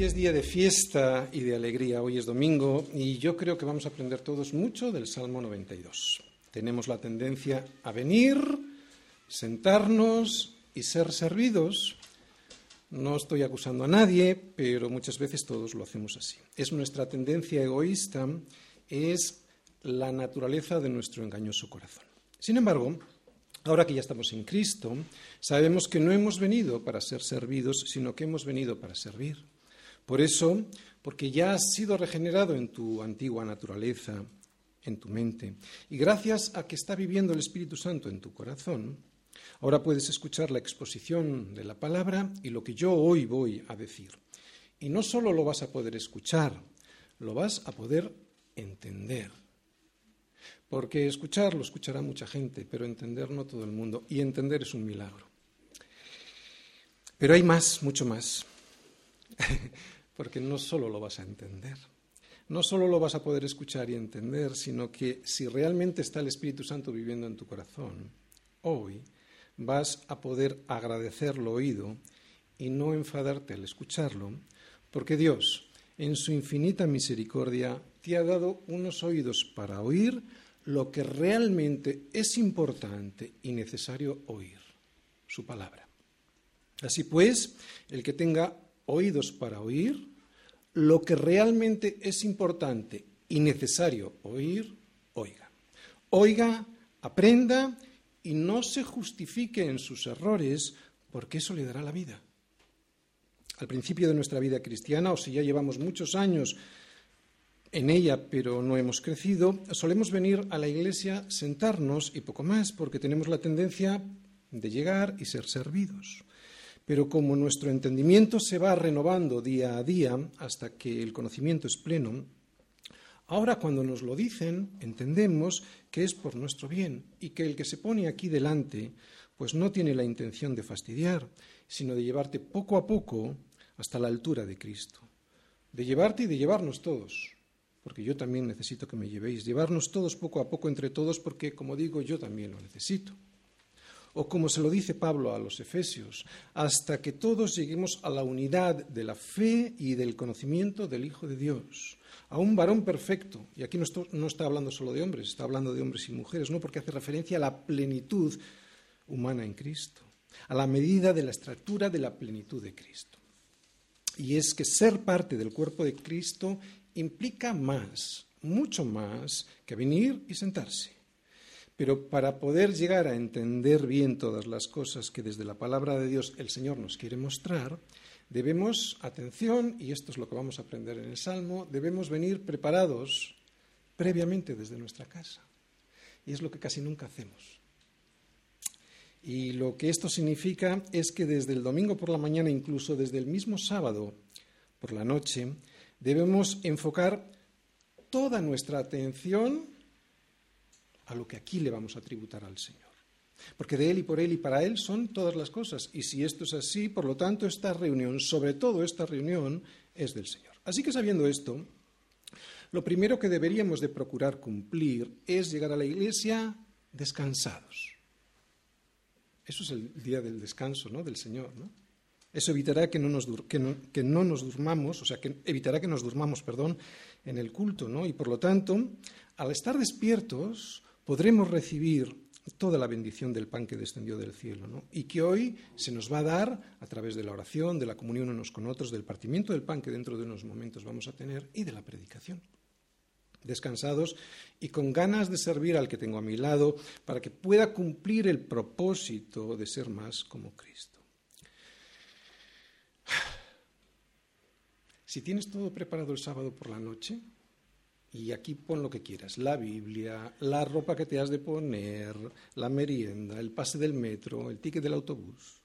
Hoy es día de fiesta y de alegría, hoy es domingo y yo creo que vamos a aprender todos mucho del Salmo 92. Tenemos la tendencia a venir, sentarnos y ser servidos. No estoy acusando a nadie, pero muchas veces todos lo hacemos así. Es nuestra tendencia egoísta, es la naturaleza de nuestro engañoso corazón. Sin embargo, ahora que ya estamos en Cristo, sabemos que no hemos venido para ser servidos, sino que hemos venido para servir. Por eso, porque ya has sido regenerado en tu antigua naturaleza, en tu mente, y gracias a que está viviendo el Espíritu Santo en tu corazón, ahora puedes escuchar la exposición de la palabra y lo que yo hoy voy a decir. Y no solo lo vas a poder escuchar, lo vas a poder entender. Porque escuchar lo escuchará mucha gente, pero entender no todo el mundo. Y entender es un milagro. Pero hay más, mucho más. porque no solo lo vas a entender, no solo lo vas a poder escuchar y entender, sino que si realmente está el Espíritu Santo viviendo en tu corazón, hoy vas a poder agradecer lo oído y no enfadarte al escucharlo, porque Dios, en su infinita misericordia, te ha dado unos oídos para oír lo que realmente es importante y necesario oír, su palabra. Así pues, el que tenga oídos para oír, lo que realmente es importante y necesario oír, oiga. Oiga, aprenda y no se justifique en sus errores porque eso le dará la vida. Al principio de nuestra vida cristiana, o si ya llevamos muchos años en ella pero no hemos crecido, solemos venir a la iglesia, sentarnos y poco más porque tenemos la tendencia de llegar y ser servidos. Pero como nuestro entendimiento se va renovando día a día hasta que el conocimiento es pleno, ahora cuando nos lo dicen entendemos que es por nuestro bien y que el que se pone aquí delante pues no tiene la intención de fastidiar, sino de llevarte poco a poco hasta la altura de Cristo. De llevarte y de llevarnos todos, porque yo también necesito que me llevéis, llevarnos todos poco a poco entre todos, porque como digo, yo también lo necesito o como se lo dice Pablo a los Efesios, hasta que todos lleguemos a la unidad de la fe y del conocimiento del Hijo de Dios, a un varón perfecto. Y aquí no, está hablando solo de hombres, está hablando de hombres y mujeres, no porque hace referencia a la plenitud humana en Cristo, a la medida de la estructura de la plenitud de Cristo. Y es que ser parte del cuerpo de Cristo implica más, mucho más, que venir y sentarse. Pero para poder llegar a entender bien todas las cosas que desde la palabra de Dios el Señor nos quiere mostrar, debemos, atención, y esto es lo que vamos a aprender en el Salmo, debemos venir preparados previamente desde nuestra casa. Y es lo que casi nunca hacemos. Y lo que esto significa es que desde el domingo por la mañana, incluso desde el mismo sábado por la noche, debemos enfocar toda nuestra atención a lo que aquí le vamos a tributar al Señor. Porque de Él y por Él y para Él son todas las cosas. Y si esto es así, por lo tanto, esta reunión, sobre todo esta reunión, es del Señor. Así que sabiendo esto, lo primero que deberíamos de procurar cumplir es llegar a la iglesia descansados. Eso es el día del descanso, ¿no? Del Señor, ¿no? Eso evitará que no nos, que no nos durmamos, o sea, que evitará que nos durmamos, perdón, en el culto, ¿no? Y por lo tanto, al estar despiertos, podremos recibir toda la bendición del pan que descendió del cielo, y que hoy se nos va a dar a través de la oración, de la comunión unos con otros, del partimiento del pan que dentro de unos momentos vamos a tener y de la predicación. Descansados y con ganas de servir al que tengo a mi lado para que pueda cumplir el propósito de ser más como Cristo. Si tienes todo preparado el sábado por la noche, y aquí pon lo que quieras, la Biblia, la ropa que te has de poner, la merienda, el pase del metro, el ticket del autobús.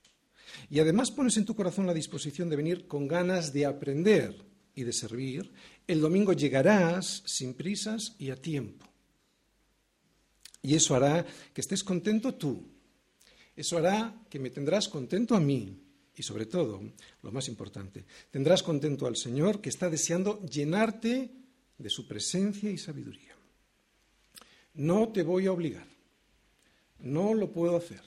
Y además pones en tu corazón la disposición de venir con ganas de aprender y de servir. El domingo llegarás sin prisas y a tiempo. Y eso hará que estés contento tú. Eso hará que me tendrás contento a mí. Y sobre todo, lo más importante, tendrás contento al Señor que está deseando llenarte de su presencia y sabiduría. No te voy a obligar, no lo puedo hacer,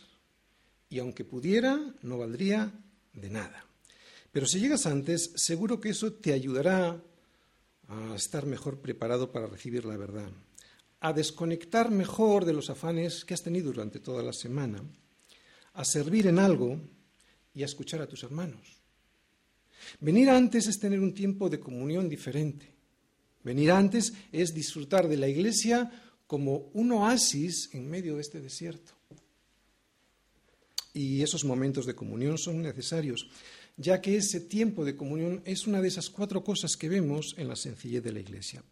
y aunque pudiera, no valdría de nada. Pero si llegas antes, seguro que eso te ayudará a estar mejor preparado para recibir la verdad, a desconectar mejor de los afanes que has tenido durante toda la semana, a servir en algo y a escuchar a tus hermanos. Venir antes es tener un tiempo de comunión diferente. Venir antes es disfrutar de la iglesia como un oasis en medio de este desierto. Y esos momentos de comunión son necesarios ya que ese tiempo de comunión es una de esas cuatro cosas que vemos en la sencillez de la Iglesia.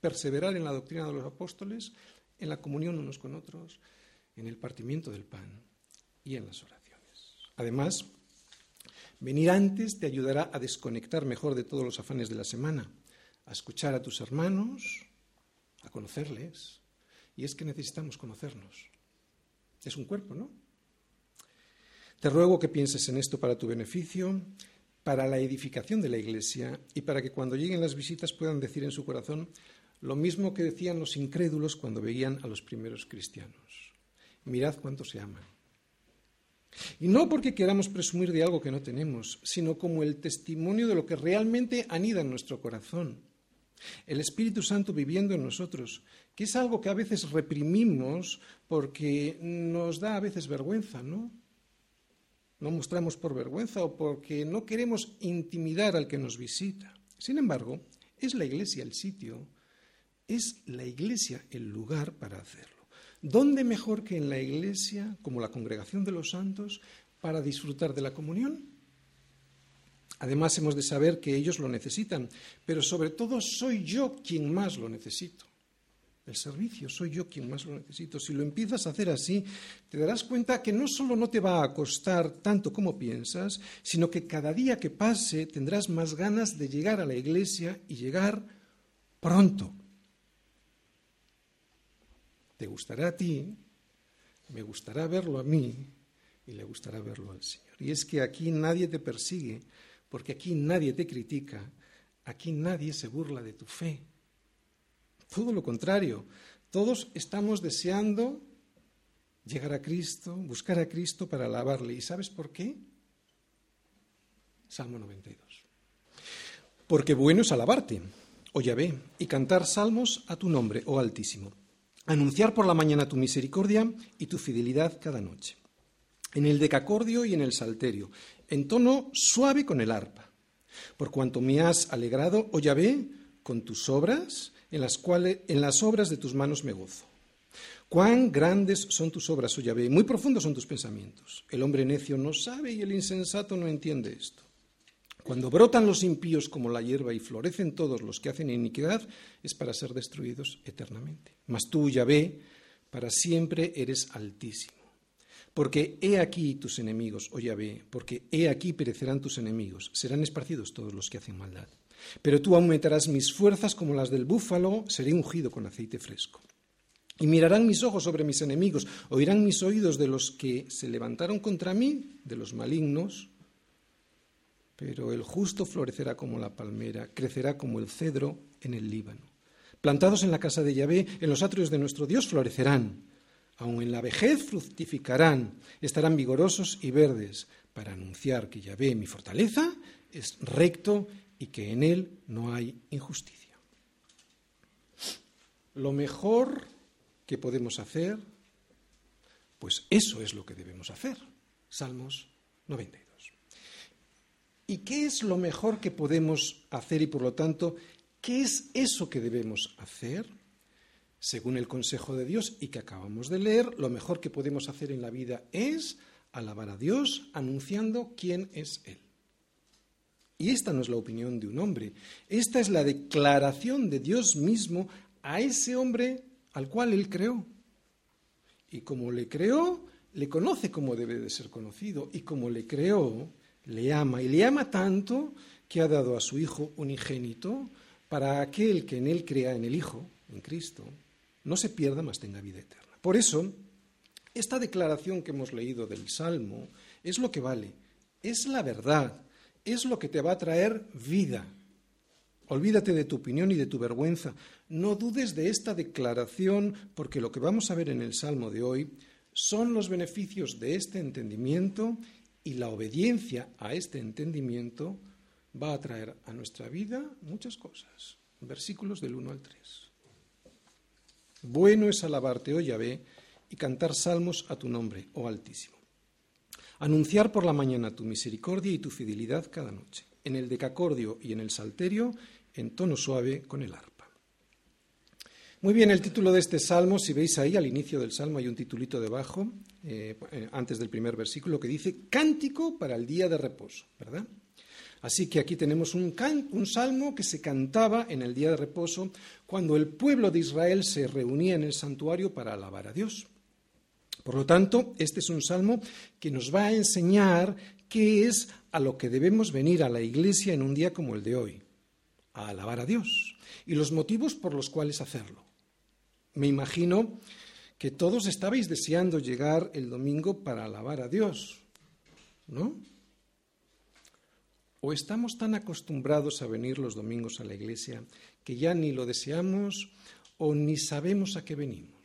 Perseverar en la doctrina de los apóstoles, en la comunión unos con otros, en el partimiento del pan y en las oraciones. Además, venir antes te ayudará a desconectar mejor de todos los afanes de la semana, a escuchar a tus hermanos, a conocerles. Y es que necesitamos conocernos. Es un cuerpo, ¿no? Te ruego que pienses en esto para tu beneficio, para la edificación de la Iglesia y para que cuando lleguen las visitas puedan decir en su corazón lo mismo que decían los incrédulos cuando veían a los primeros cristianos. Mirad cuánto se aman. Y no porque queramos presumir de algo que no tenemos, sino como el testimonio de lo que realmente anida en nuestro corazón. El Espíritu Santo viviendo en nosotros, que es algo que a veces reprimimos porque nos da a veces vergüenza, ¿no? no mostramos por vergüenza o porque no queremos intimidar al que nos visita. Sin embargo, es la iglesia el sitio, es la iglesia el lugar para hacerlo. ¿Dónde mejor que en la iglesia, como la congregación de los santos, para disfrutar de la comunión? Además, hemos de saber que ellos lo necesitan, pero sobre todo soy yo quien más lo necesito. El servicio, soy yo quien más lo necesito. Si lo empiezas a hacer así, te darás cuenta que no solo no te va a costar tanto como piensas, sino que cada día que pase tendrás más ganas de llegar a la iglesia y llegar pronto. Te gustará a ti, me gustará verlo a mí y le gustará verlo al Señor. Y es que aquí nadie te persigue, porque aquí nadie te critica, aquí nadie se burla de tu fe. Todo lo contrario, todos estamos deseando llegar a Cristo, buscar a Cristo para alabarle. ¿Y sabes por qué? Salmo 92. Porque bueno es alabarte, oh Yahvé, y cantar salmos a tu nombre, oh Altísimo. Anunciar por la mañana tu misericordia y tu fidelidad cada noche. En el decacordio y en el salterio, en tono suave con el arpa. Por cuanto me has alegrado, oh Yahvé, con tus obras, en las, cuales, en las obras de tus manos me gozo. Cuán grandes son tus obras, oh Yahvé, muy profundos son tus pensamientos. El hombre necio no sabe y el insensato no entiende esto. Cuando brotan los impíos como la hierba y florecen todos los que hacen iniquidad, es para ser destruidos eternamente. Mas tú, Yahvé, para siempre eres altísimo. Porque he aquí tus enemigos, oh Yahvé, porque he aquí perecerán tus enemigos, serán esparcidos todos los que hacen maldad. Pero tú aumentarás mis fuerzas como las del búfalo, seré ungido con aceite fresco. Y mirarán mis ojos sobre mis enemigos, oirán mis oídos de los que se levantaron contra mí, de los malignos. Pero el justo florecerá como la palmera, crecerá como el cedro en el Líbano. Plantados en la casa de Yahvé, en los atrios de nuestro Dios florecerán. Aun en la vejez fructificarán, estarán vigorosos y verdes, para anunciar que Yahvé, mi fortaleza, es recto y que en él no hay injusticia. Lo mejor que podemos hacer, pues eso es lo que debemos hacer. Salmos 92. ¿Y qué es lo mejor que podemos hacer y por lo tanto, qué es eso que debemos hacer? Según el consejo de Dios y que acabamos de leer, lo mejor que podemos hacer en la vida es alabar a Dios anunciando quién es Él. Y esta no es la opinión de un hombre, esta es la declaración de Dios mismo a ese hombre al cual él creó. Y como le creó, le conoce como debe de ser conocido. Y como le creó, le ama. Y le ama tanto que ha dado a su Hijo unigénito para aquel que en él crea en el Hijo, en Cristo, no se pierda, mas tenga vida eterna. Por eso, esta declaración que hemos leído del Salmo es lo que vale, es la verdad, es lo que te va a traer vida. Olvídate de tu opinión y de tu vergüenza. No dudes de esta declaración, porque lo que vamos a ver en el Salmo de hoy son los beneficios de este entendimiento Y la obediencia a este entendimiento va a traer a nuestra vida muchas cosas. Versículos del 1 al 3. Bueno es alabarte, oh Yahvé, y cantar salmos a tu nombre, oh Altísimo. Anunciar por la mañana tu misericordia y tu fidelidad cada noche, en el decacordio y en el salterio, en tono suave con el arpa. Muy bien, el título de este salmo, si veis ahí al inicio del salmo hay un titulito debajo, eh, eh, antes del primer versículo, que dice Cántico para el día de reposo, ¿verdad? Así que aquí tenemos un, un, salmo que se cantaba en el día de reposo cuando el pueblo de Israel se reunía en el santuario para alabar a Dios. Por lo tanto, este es un salmo que nos va a enseñar qué es a lo que debemos venir a la iglesia en un día como el de hoy, a alabar a Dios, y los motivos por los cuales hacerlo. Me imagino que todos estabais deseando llegar el domingo para alabar a Dios, ¿no? ¿O estamos tan acostumbrados a venir los domingos a la iglesia que ya ni lo deseamos o ni sabemos a qué venimos?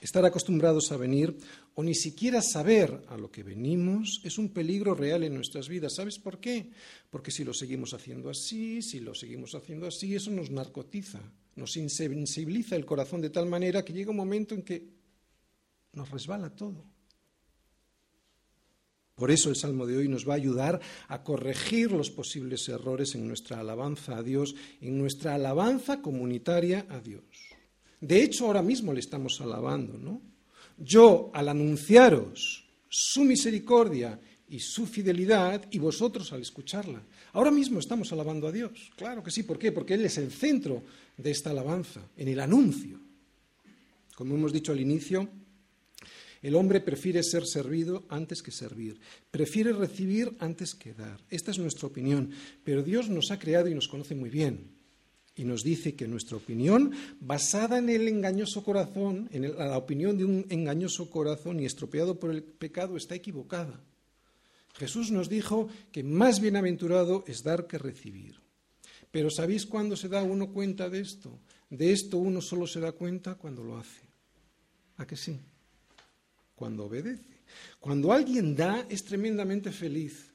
Estar acostumbrados a venir o ni siquiera saber a lo que venimos es un peligro real en nuestras vidas. ¿Sabes por qué? Porque si lo seguimos haciendo así, si lo seguimos haciendo así, eso nos narcotiza, nos insensibiliza el corazón de tal manera que llega un momento en que nos resbala todo. Por eso el Salmo de hoy nos va a ayudar a corregir los posibles errores en nuestra alabanza a Dios, en nuestra alabanza comunitaria a Dios. De hecho, ahora mismo le estamos alabando, ¿no? Yo, al anunciaros su misericordia y su fidelidad, y vosotros al escucharla. Ahora mismo estamos alabando a Dios. Claro que sí. ¿Por qué? Porque Él es el centro de esta alabanza, en el anuncio. Como hemos dicho al inicio, el hombre prefiere ser servido antes que servir, prefiere recibir antes que dar. Esta es nuestra opinión, pero Dios nos ha creado y nos conoce muy bien y nos dice que nuestra opinión, basada en el engañoso corazón, en la opinión de un engañoso corazón y estropeado por el pecado, está equivocada. Jesús nos dijo que más bienaventurado es dar que recibir. Pero ¿sabéis cuándo se da uno cuenta de esto? De esto uno solo se da cuenta cuando lo hace. ¿A que sí? Cuando obedece. Cuando alguien da es tremendamente feliz.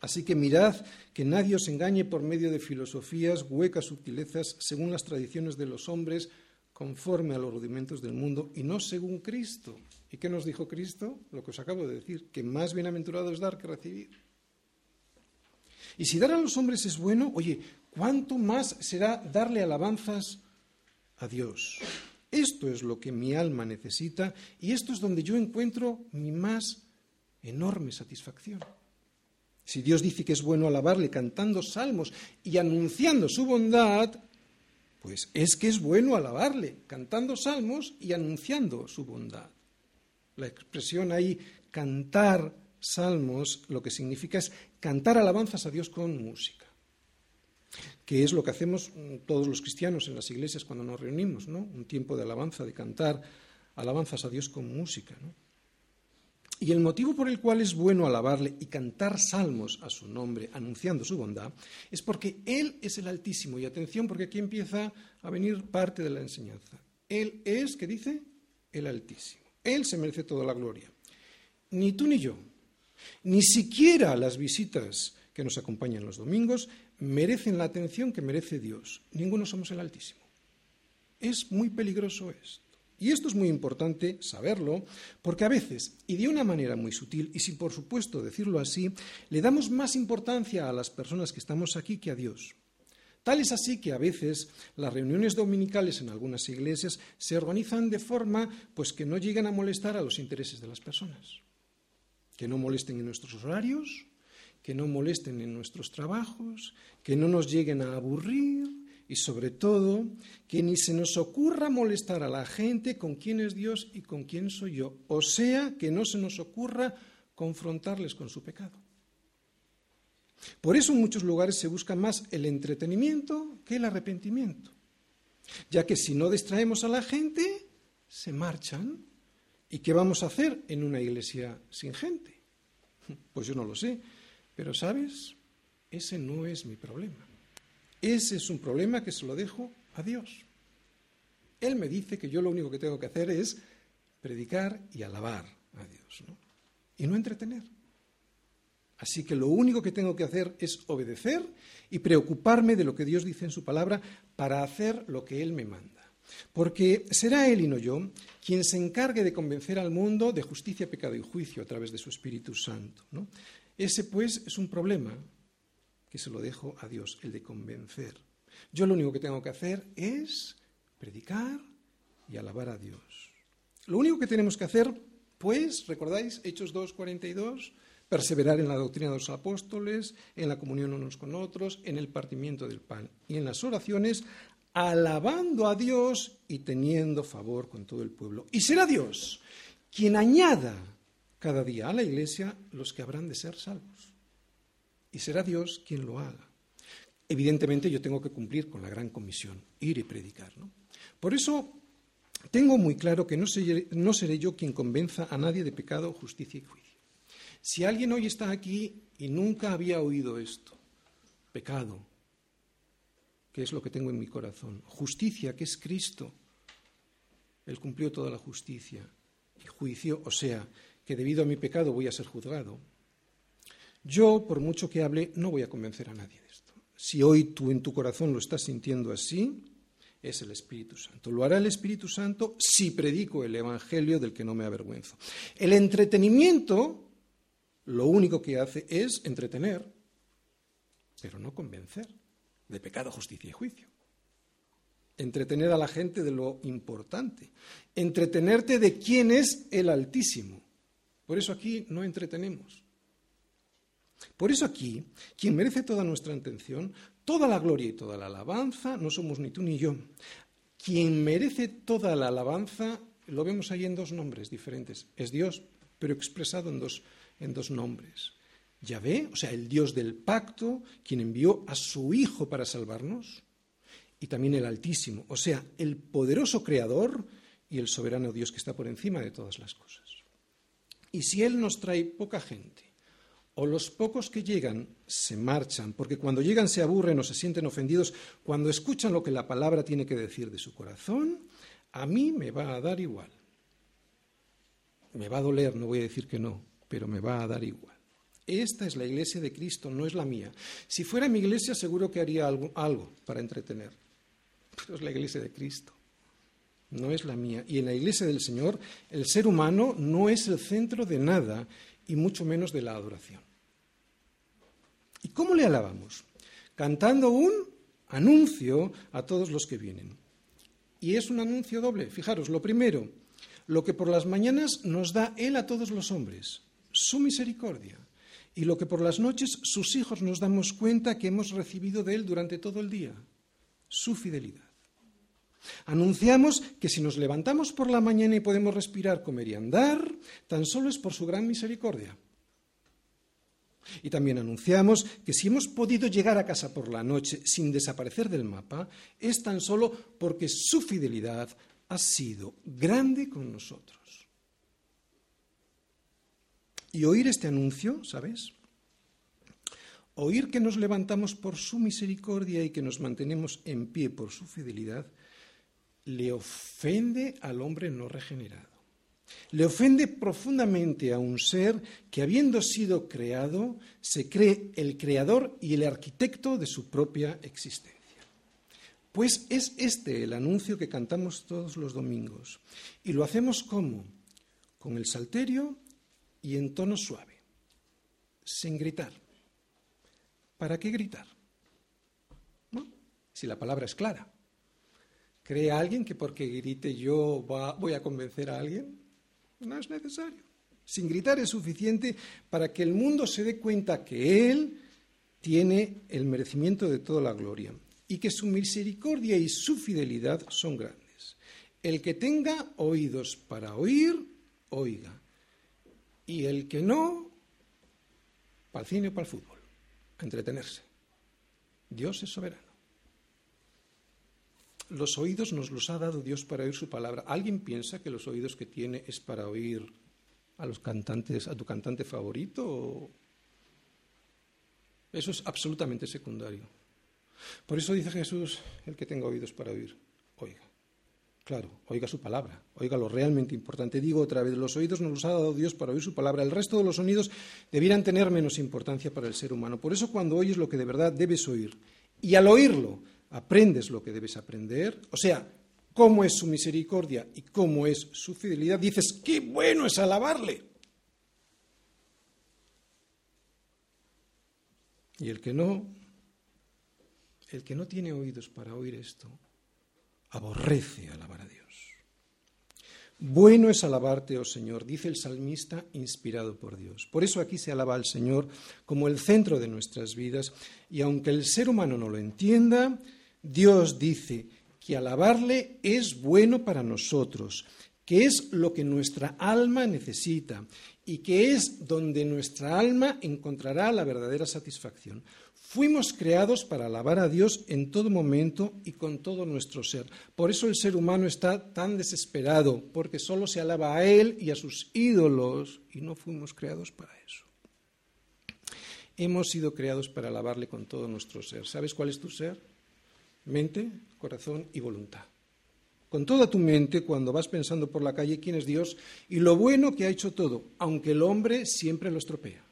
Así que mirad que nadie os engañe por medio de filosofías, huecas sutilezas, según las tradiciones de los hombres, conforme a los rudimentos del mundo, y no según Cristo. ¿Y qué nos dijo Cristo? Lo que os acabo de decir, que más bienaventurado es dar que recibir. Y si dar a los hombres es bueno, oye, ¿cuánto más será darle alabanzas a Dios? Esto es lo que mi alma necesita y esto es donde yo encuentro mi más enorme satisfacción. Si Dios dice que es bueno alabarle cantando salmos y anunciando su bondad, pues es que es bueno alabarle cantando salmos y anunciando su bondad. La expresión ahí, cantar salmos, lo que significa es cantar alabanzas a Dios con música, que es lo que hacemos todos los cristianos en las iglesias cuando nos reunimos, ¿no? Un tiempo de alabanza, de cantar alabanzas a Dios con música, ¿no? Y el motivo por el cual es bueno alabarle y cantar salmos a su nombre, anunciando su bondad, es porque Él es el Altísimo. Y atención, porque aquí empieza a venir parte de la enseñanza. Él es, ¿qué dice? El Altísimo. Él se merece toda la gloria. Ni tú ni yo, ni siquiera las visitas que nos acompañan los domingos, merecen la atención que merece Dios. Ninguno somos el Altísimo. Es muy peligroso esto. Y esto es muy importante saberlo, porque a veces, y de una manera muy sutil, y sin por supuesto decirlo así, le damos más importancia a las personas que estamos aquí que a Dios. Tal es así que a veces las reuniones dominicales en algunas iglesias se organizan de forma pues que no llegan a molestar a los intereses de las personas. Que no molesten en nuestros horarios, que no molesten en nuestros trabajos, que no nos lleguen a aburrir, y sobre todo que ni se nos ocurra molestar a la gente con quién es Dios y con quién soy yo, o sea, que no se nos ocurra confrontarles con su pecado. Por eso en muchos lugares se busca más el entretenimiento que el arrepentimiento, ya que si no distraemos a la gente, se marchan. ¿Y qué vamos a hacer en una iglesia sin gente? Pues yo no lo sé, pero sabes, ese no es mi problema. Ese es un problema que se lo dejo a Dios. Él me dice que yo lo único que tengo que hacer es predicar y alabar a Dios. y no entretener. Así que lo único que tengo que hacer es obedecer y preocuparme de lo que Dios dice en su palabra para hacer lo que Él me manda. Porque será Él y no yo quien se encargue de convencer al mundo de justicia, pecado y juicio a través de su Espíritu Santo. Ese, pues, es un problema que se lo dejo a Dios, el de convencer. Yo lo único que tengo que hacer es predicar y alabar a Dios. Lo único que tenemos que hacer, pues, ¿recordáis Hechos 2.42? perseverar en la doctrina de los apóstoles, en la comunión unos con otros, en el partimiento del pan y en las oraciones, alabando a Dios y teniendo favor con todo el pueblo. Y será Dios quien añada cada día a la iglesia los que habrán de ser salvos. Y será Dios quien lo haga. Evidentemente yo tengo que cumplir con la gran comisión, ir y predicar. Por eso tengo muy claro que no seré, no seré yo quien convenza a nadie de pecado, justicia y juicio. Si alguien hoy está aquí y nunca había oído esto, pecado, que es lo que tengo en mi corazón, justicia, que es Cristo, Él cumplió toda la justicia, y juicio, o sea, que debido a mi pecado voy a ser juzgado, yo, por mucho que hable, no voy a convencer a nadie de esto. Si hoy tú en tu corazón lo estás sintiendo así, es el Espíritu Santo. Lo hará el Espíritu Santo si predico el Evangelio del que no me avergüenzo. El entretenimiento lo único que hace es entretener, pero no convencer de pecado, justicia y juicio. Entretener a la gente de lo importante. Entretenerte de quién es el Altísimo. Por eso aquí no entretenemos. Por eso aquí, quien merece toda nuestra atención, toda la gloria y toda la alabanza, no somos ni tú ni yo. Quien merece toda la alabanza, lo vemos ahí en dos nombres diferentes. Es Dios, pero expresado en dos en dos nombres. Yahvé, o sea, el Dios del pacto, quien envió a su Hijo para salvarnos, y también el Altísimo, o sea, el poderoso Creador y el soberano Dios que está por encima de todas las cosas. Y si Él nos trae poca gente, o los pocos que llegan se marchan, porque cuando llegan se aburren o se sienten ofendidos, cuando escuchan lo que la palabra tiene que decir de su corazón, a mí me va a dar igual. Me va a doler, no voy a decir que no, pero me va a dar igual. Esta es la iglesia de Cristo, no es la mía. Si fuera mi iglesia seguro que haría algo, para entretener, pero es la iglesia de Cristo, no es la mía. Y en la iglesia del Señor el ser humano no es el centro de nada y mucho menos de la adoración. ¿Y cómo le alabamos? Cantando un anuncio a todos los que vienen. Y es un anuncio doble. Fijaros, lo primero, lo que por las mañanas nos da Él a todos los hombres, su misericordia y lo que por las noches sus hijos nos damos cuenta que hemos recibido de Él durante todo el día, su fidelidad. Anunciamos que si nos levantamos por la mañana y podemos respirar, comer y andar, tan solo es por su gran misericordia. Y también anunciamos que si hemos podido llegar a casa por la noche sin desaparecer del mapa, es tan solo porque su fidelidad ha sido grande con nosotros. Y oír este anuncio, ¿sabes? Oír que nos levantamos por su misericordia y que nos mantenemos en pie por su fidelidad, le ofende al hombre no regenerado. Le ofende profundamente a un ser que, habiendo sido creado, se cree el creador y el arquitecto de su propia existencia. Pues es este el anuncio que cantamos todos los domingos. Y lo hacemos como? Con el salterio y en tono suave, sin gritar. ¿Para qué gritar? Si la palabra es clara. ¿Cree alguien que porque grite yo voy a convencer a alguien? No es necesario. Sin gritar es suficiente para que el mundo se dé cuenta que Él tiene el merecimiento de toda la gloria y que su misericordia y su fidelidad son grandes. El que tenga oídos para oír, oiga. Y el que no, para el cine o para el fútbol, a entretenerse. Dios es soberano. Los oídos nos los ha dado Dios para oír su palabra. ¿Alguien piensa que los oídos que tiene es para oír a los cantantes, a tu cantante favorito? Eso es absolutamente secundario. Por eso dice Jesús, el que tenga oídos para oír, oiga. Claro, oiga su palabra, oiga lo realmente importante. Digo otra vez, los oídos nos los ha dado Dios para oír su palabra. El resto de los sonidos debieran tener menos importancia para el ser humano. Por eso cuando oyes lo que de verdad debes oír y al oírlo aprendes lo que debes aprender, o sea, cómo es su misericordia y cómo es su fidelidad, dices, qué bueno es alabarle. Y el que no, el que no tiene oídos para oír esto, aborrece alabar a Dios. Bueno es alabarte, oh Señor, dice el salmista inspirado por Dios. Por eso aquí se alaba al Señor como el centro de nuestras vidas y aunque el ser humano no lo entienda, Dios dice que alabarle es bueno para nosotros, que es lo que nuestra alma necesita y que es donde nuestra alma encontrará la verdadera satisfacción. Fuimos creados para alabar a Dios en todo momento y con todo nuestro ser. Por eso el ser humano está tan desesperado, porque solo se alaba a Él y a sus ídolos, y no fuimos creados para eso. Hemos sido creados para alabarle con todo nuestro ser. ¿Sabes cuál es tu ser? Mente, corazón y voluntad. Con toda tu mente, cuando vas pensando por la calle quién es Dios y lo bueno que ha hecho todo, aunque el hombre siempre lo estropea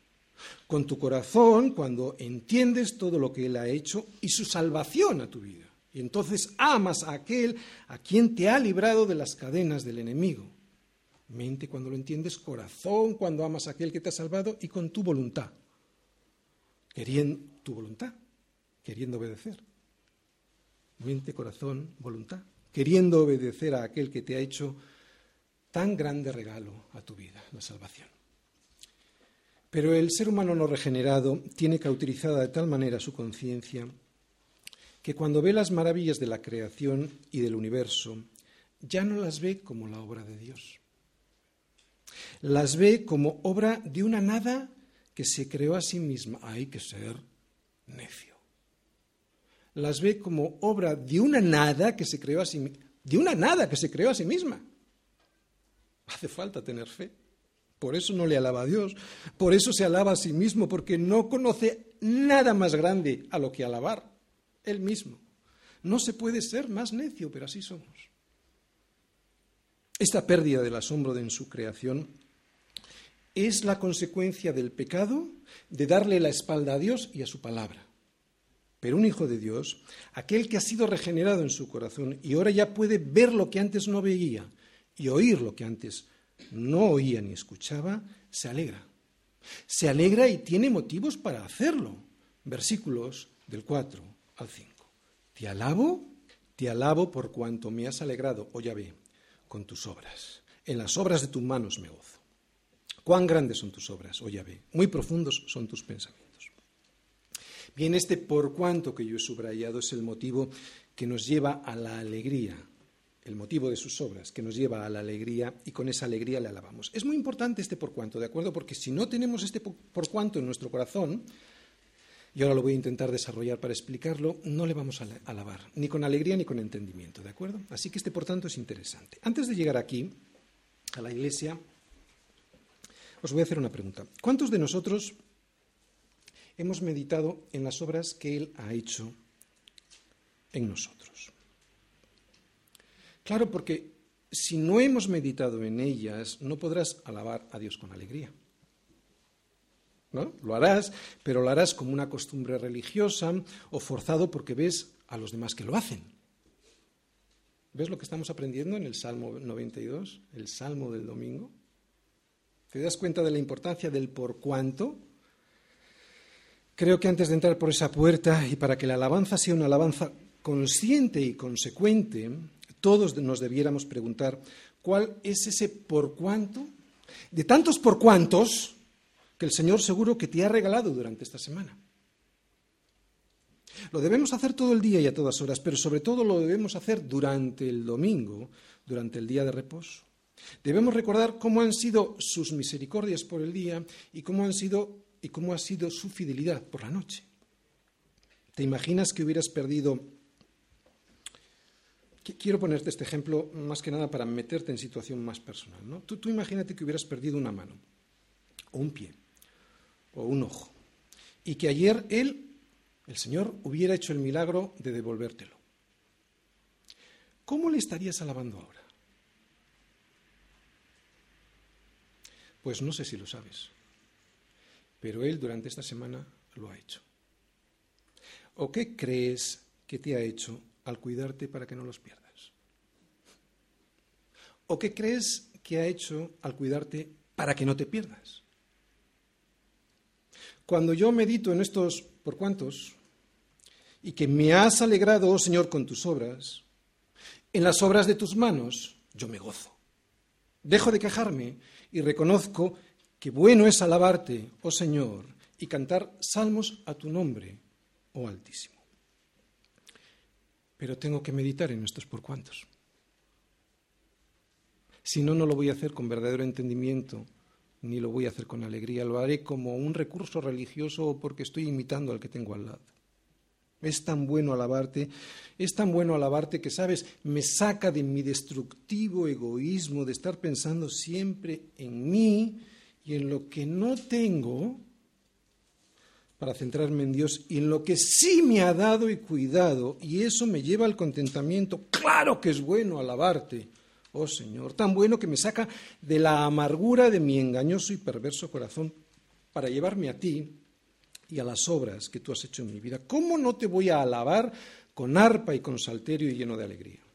con tu corazón cuando entiendes todo lo que Él ha hecho y su salvación a tu vida. Y entonces amas a aquel a quien te ha librado de las cadenas del enemigo. Mente cuando lo entiendes, corazón cuando amas a aquel que te ha salvado y con tu voluntad. Queriendo tu voluntad, queriendo obedecer. Mente, corazón, voluntad. Queriendo obedecer a aquel que te ha hecho tan grande regalo a tu vida, la salvación. Pero el ser humano no regenerado tiene cauterizada de tal manera su conciencia que cuando ve las maravillas de la creación y del universo, ya no las ve como la obra de Dios. Las ve como obra de una nada que se creó a sí misma. Hay que ser necio. Las ve como obra de una nada que se creó a sí de una nada que se creó a sí misma. Hace falta tener fe. Por eso no le alaba a Dios, por eso se alaba a sí mismo, porque no conoce nada más grande a lo que alabar, él mismo. No se puede ser más necio, pero así somos. Esta pérdida del asombro en su creación es la consecuencia del pecado de darle la espalda a Dios y a su palabra. Pero un hijo de Dios, aquel que ha sido regenerado en su corazón y ahora ya puede ver lo que antes no veía y oír lo que antes no oía ni escuchaba, se alegra. Se alegra y tiene motivos para hacerlo. Versículos del 4 al 5. Te alabo, te alabo por cuanto me has alegrado, oh Yahvé, con tus obras. En las obras de tus manos me gozo. Cuán grandes son tus obras, oh Yahvé, muy profundos son tus pensamientos. Bien, este por cuanto que yo he subrayado es el motivo que nos lleva a la alegría el motivo de sus obras, que nos lleva a la alegría y con esa alegría le alabamos. Es muy importante este por cuanto, ¿de acuerdo? Porque si no tenemos este por cuanto en nuestro corazón, y ahora lo voy a intentar desarrollar para explicarlo, no le vamos a alabar, ni con alegría ni con entendimiento, ¿de acuerdo? Así que este por tanto es interesante. Antes de llegar aquí, a la iglesia, os voy a hacer una pregunta. ¿Cuántos de nosotros hemos meditado en las obras que Él ha hecho en nosotros? Claro, porque si no hemos meditado en ellas, no podrás alabar a Dios con alegría. ¿No? Lo harás, pero lo harás como una costumbre religiosa o forzado porque ves a los demás que lo hacen. ¿Ves lo que estamos aprendiendo en el Salmo 92, el Salmo del domingo? ¿Te das cuenta de la importancia del por cuánto? Creo que antes de entrar por esa puerta y para que la alabanza sea una alabanza consciente y consecuente, todos nos debiéramos preguntar cuál es ese por cuánto, de tantos por cuántos que el Señor seguro que te ha regalado durante esta semana. Lo debemos hacer todo el día y a todas horas, pero sobre todo lo debemos hacer durante el domingo, durante el día de reposo. Debemos recordar cómo han sido sus misericordias por el día y cómo han sido y cómo ha sido su fidelidad por la noche. ¿Te imaginas que hubieras perdido Quiero ponerte este ejemplo más que nada para meterte en situación más personal. ¿no? Tú, tú imagínate que hubieras perdido una mano, o un pie, o un ojo, y que ayer él, el Señor, hubiera hecho el milagro de devolvértelo. ¿cómo le estarías alabando ahora? Pues no sé si lo sabes, pero Él durante esta semana lo ha hecho. ¿O qué crees que te ha hecho al cuidarte para que no los pierdas? ¿O qué crees que ha hecho al cuidarte para que no te pierdas? Cuando yo medito en estos por cuantos, y que me has alegrado, oh Señor, con tus obras, en las obras de tus manos yo me gozo. Dejo de quejarme y reconozco que bueno es alabarte, oh Señor, y cantar salmos a tu nombre, oh Altísimo. Pero tengo que meditar en estos por cuantos. Si no, no lo voy a hacer con verdadero entendimiento, ni lo voy a hacer con alegría. Lo haré como un recurso religioso porque estoy imitando al que tengo al lado. Es tan bueno alabarte, es tan bueno alabarte que, sabes, me saca de mi destructivo egoísmo de estar pensando siempre en mí y en lo que no tengo para centrarme en Dios y en lo que sí me ha dado y cuidado, y eso me lleva al contentamiento. Claro que es bueno alabarte, oh Señor, tan bueno que me saca de la amargura de mi engañoso y perverso corazón para llevarme a ti y a las obras que tú has hecho en mi vida. ¿Cómo no te voy a alabar con arpa y con salterio y lleno de alegría?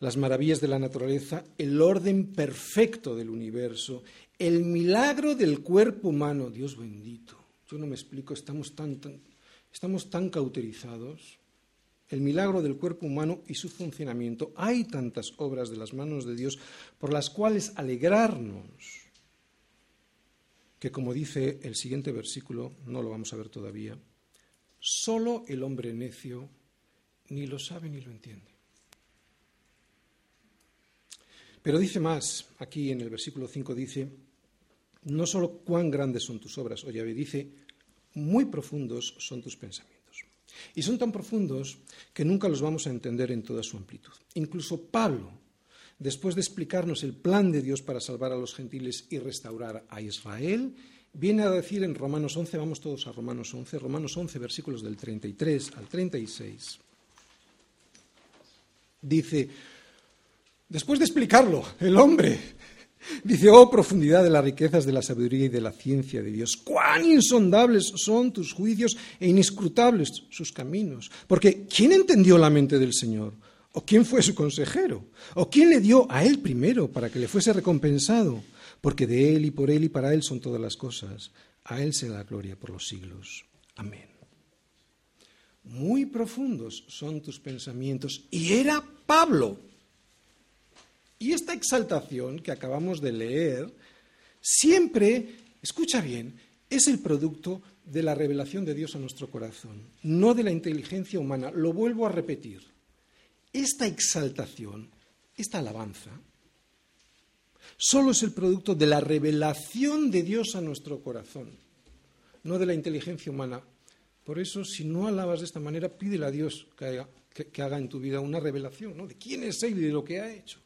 Las maravillas de la naturaleza, el orden perfecto del universo, el milagro del cuerpo humano, Dios bendito. Yo no me explico, estamos tan, estamos tan cauterizados. El milagro del cuerpo humano y su funcionamiento. Hay tantas obras de las manos de Dios por las cuales alegrarnos que como dice el siguiente versículo, no lo vamos a ver todavía, solo el hombre necio ni lo sabe ni lo entiende. Pero dice más, aquí en el versículo 5 dice, no solo cuán grandes son tus obras, oye, dice, muy profundos son tus pensamientos. Y son tan profundos que nunca los vamos a entender en toda su amplitud. Incluso Pablo, después de explicarnos el plan de Dios para salvar a los gentiles y restaurar a Israel, viene a decir en Romanos 11, vamos todos a Romanos 11, Romanos 11, versículos del 33 al 36, dice, después de explicarlo, el hombre, dice, oh profundidad de las riquezas de la sabiduría y de la ciencia de Dios, cuán insondables son tus juicios e inescrutables sus caminos, porque ¿quién entendió la mente del Señor? ¿O quién fue su consejero? ¿O quién le dio a él primero para que le fuese recompensado? Porque de él y por él y para él son todas las cosas. A él se da gloria por los siglos. Amén. Muy profundos son tus pensamientos. Y era Pablo. Y esta exaltación que acabamos de leer siempre, escucha bien, es el producto de la revelación de Dios a nuestro corazón, no de la inteligencia humana. Lo vuelvo a repetir esta exaltación, esta alabanza, solo es el producto de la revelación de Dios a nuestro corazón, no de la inteligencia humana. Por eso, si no alabas de esta manera, pídele a Dios que haga, en tu vida una revelación ¿no? de quién es Él y de lo que ha hecho.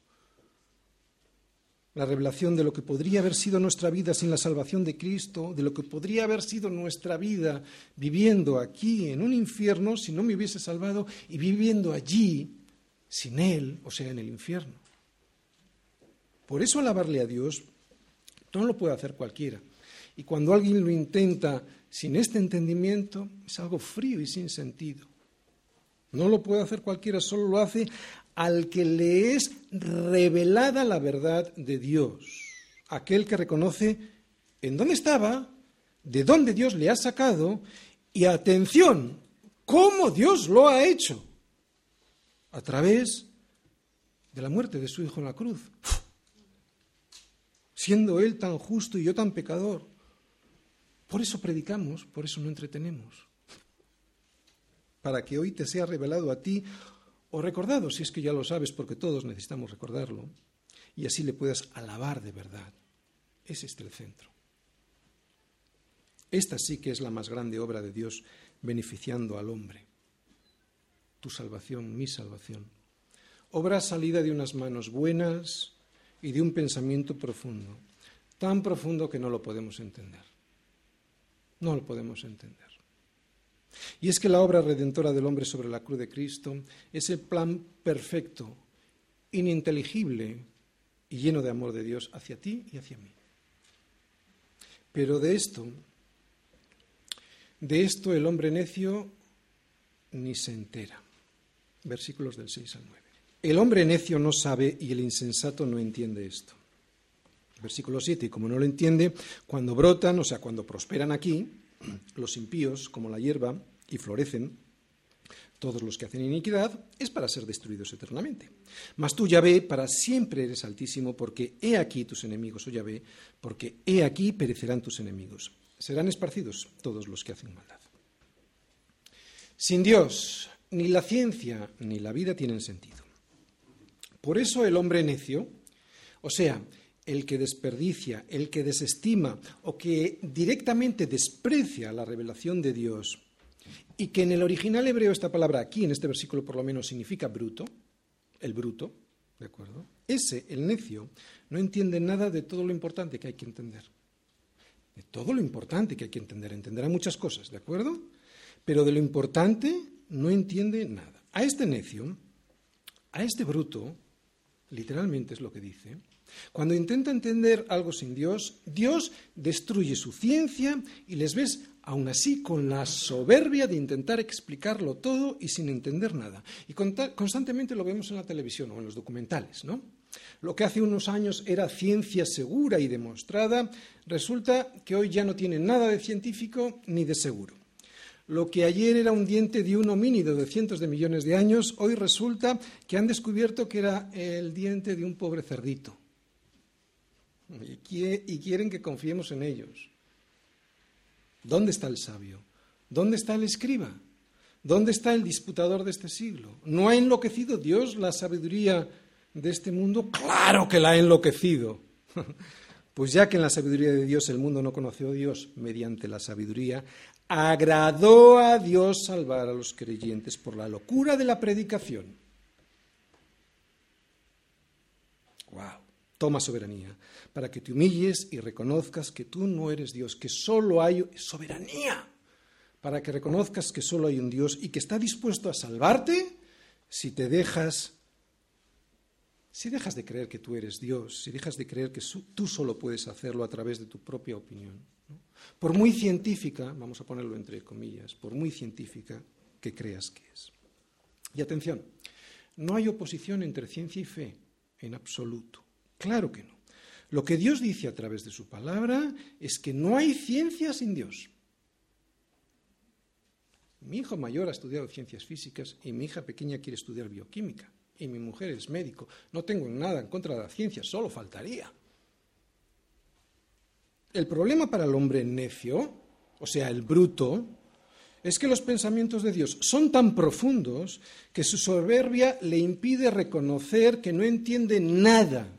La revelación de lo que podría haber sido nuestra vida sin la salvación de Cristo, de lo que podría haber sido nuestra vida viviendo aquí en un infierno si no me hubiese salvado y viviendo allí sin Él, o sea, en el infierno. Por eso alabarle a Dios no lo puede hacer cualquiera. Y cuando alguien lo intenta sin este entendimiento, es algo frío y sin sentido. No lo puede hacer cualquiera, solo lo hace al que le es revelada la verdad de Dios, aquel que reconoce en dónde estaba, de dónde Dios le ha sacado y atención, cómo Dios lo ha hecho a través de la muerte de su Hijo en la cruz. Siendo Él tan justo y yo tan pecador. Por eso predicamos, por eso no entretenemos. Para que hoy te sea revelado a ti o recordado, si es que ya lo sabes, porque todos necesitamos recordarlo, y así le puedas alabar de verdad. Ese es el centro. Esta sí que es la más grande obra de Dios beneficiando al hombre tu salvación, mi salvación. Obra salida de unas manos buenas y de un pensamiento profundo, tan profundo que no lo podemos entender. No lo podemos entender. Y es que la obra redentora del hombre sobre la cruz de Cristo es el plan perfecto, ininteligible y lleno de amor de Dios hacia ti y hacia mí. Pero de esto, de esto el hombre necio ni se entera. Versículos del 6 al 9. El hombre necio no sabe y el insensato no entiende esto. Versículo 7. Y como no lo entiende, cuando brotan, o sea, cuando prosperan aquí, los impíos, como la hierba, y florecen, todos los que hacen iniquidad, es para ser destruidos eternamente. Mas tú, Yahvé, para siempre eres altísimo, porque he aquí tus enemigos, oh Yahvé, porque he aquí perecerán tus enemigos. Serán esparcidos todos los que hacen maldad. Sin Dios, ni la ciencia ni la vida tienen sentido. Por eso el hombre necio, o sea, el que desperdicia, el que desestima o que directamente desprecia la revelación de Dios, y que en el original hebreo esta palabra aquí, en este versículo por lo menos, significa bruto, el bruto, ¿de acuerdo? Ese, el necio, no entiende nada de todo lo importante que hay que entender. De todo lo importante que hay que entender. Entenderá muchas cosas, ¿de acuerdo? Pero de lo importante no entiende nada. A este necio, a este bruto, literalmente es lo que dice, cuando intenta entender algo sin Dios, Dios destruye su ciencia y les ves aún así con la soberbia de intentar explicarlo todo y sin entender nada. Y constantemente lo vemos en la televisión o en los documentales, ¿no? Lo que hace unos años era ciencia segura y demostrada, resulta que hoy ya no tiene nada de científico ni de seguro. Lo que ayer era un diente de un homínido de cientos de millones de años, hoy resulta que han descubierto que era el diente de un pobre cerdito. Y quieren que confiemos en ellos. ¿Dónde está el sabio? ¿Dónde está el escriba? ¿Dónde está el disputador de este siglo? ¿No ha enloquecido Dios la sabiduría de este mundo? Claro que la ha enloquecido. Pues ya que en la sabiduría de Dios el mundo no conoció a Dios mediante la sabiduría, agradó a Dios salvar a los creyentes por la locura de la predicación. Wow, toma soberanía para que te humilles y reconozcas que tú no eres Dios, que solo hay soberanía, para que reconozcas que solo hay un Dios y que está dispuesto a salvarte si te dejas, si dejas de creer que tú eres Dios, si dejas de creer que tú solo puedes hacerlo a través de tu propia opinión. Por muy científica, vamos a ponerlo entre comillas, por muy científica que creas que es. Y atención, no hay oposición entre ciencia y fe, en absoluto. Claro que no. Lo que Dios dice a través de su palabra es que no hay ciencia sin Dios. Mi hijo mayor ha estudiado ciencias físicas y mi hija pequeña quiere estudiar bioquímica. Y mi mujer es médico. No tengo nada en contra de la ciencia, solo faltaría. El problema para el hombre necio, o sea, el bruto, es que los pensamientos de Dios son tan profundos que su soberbia le impide reconocer que no entiende nada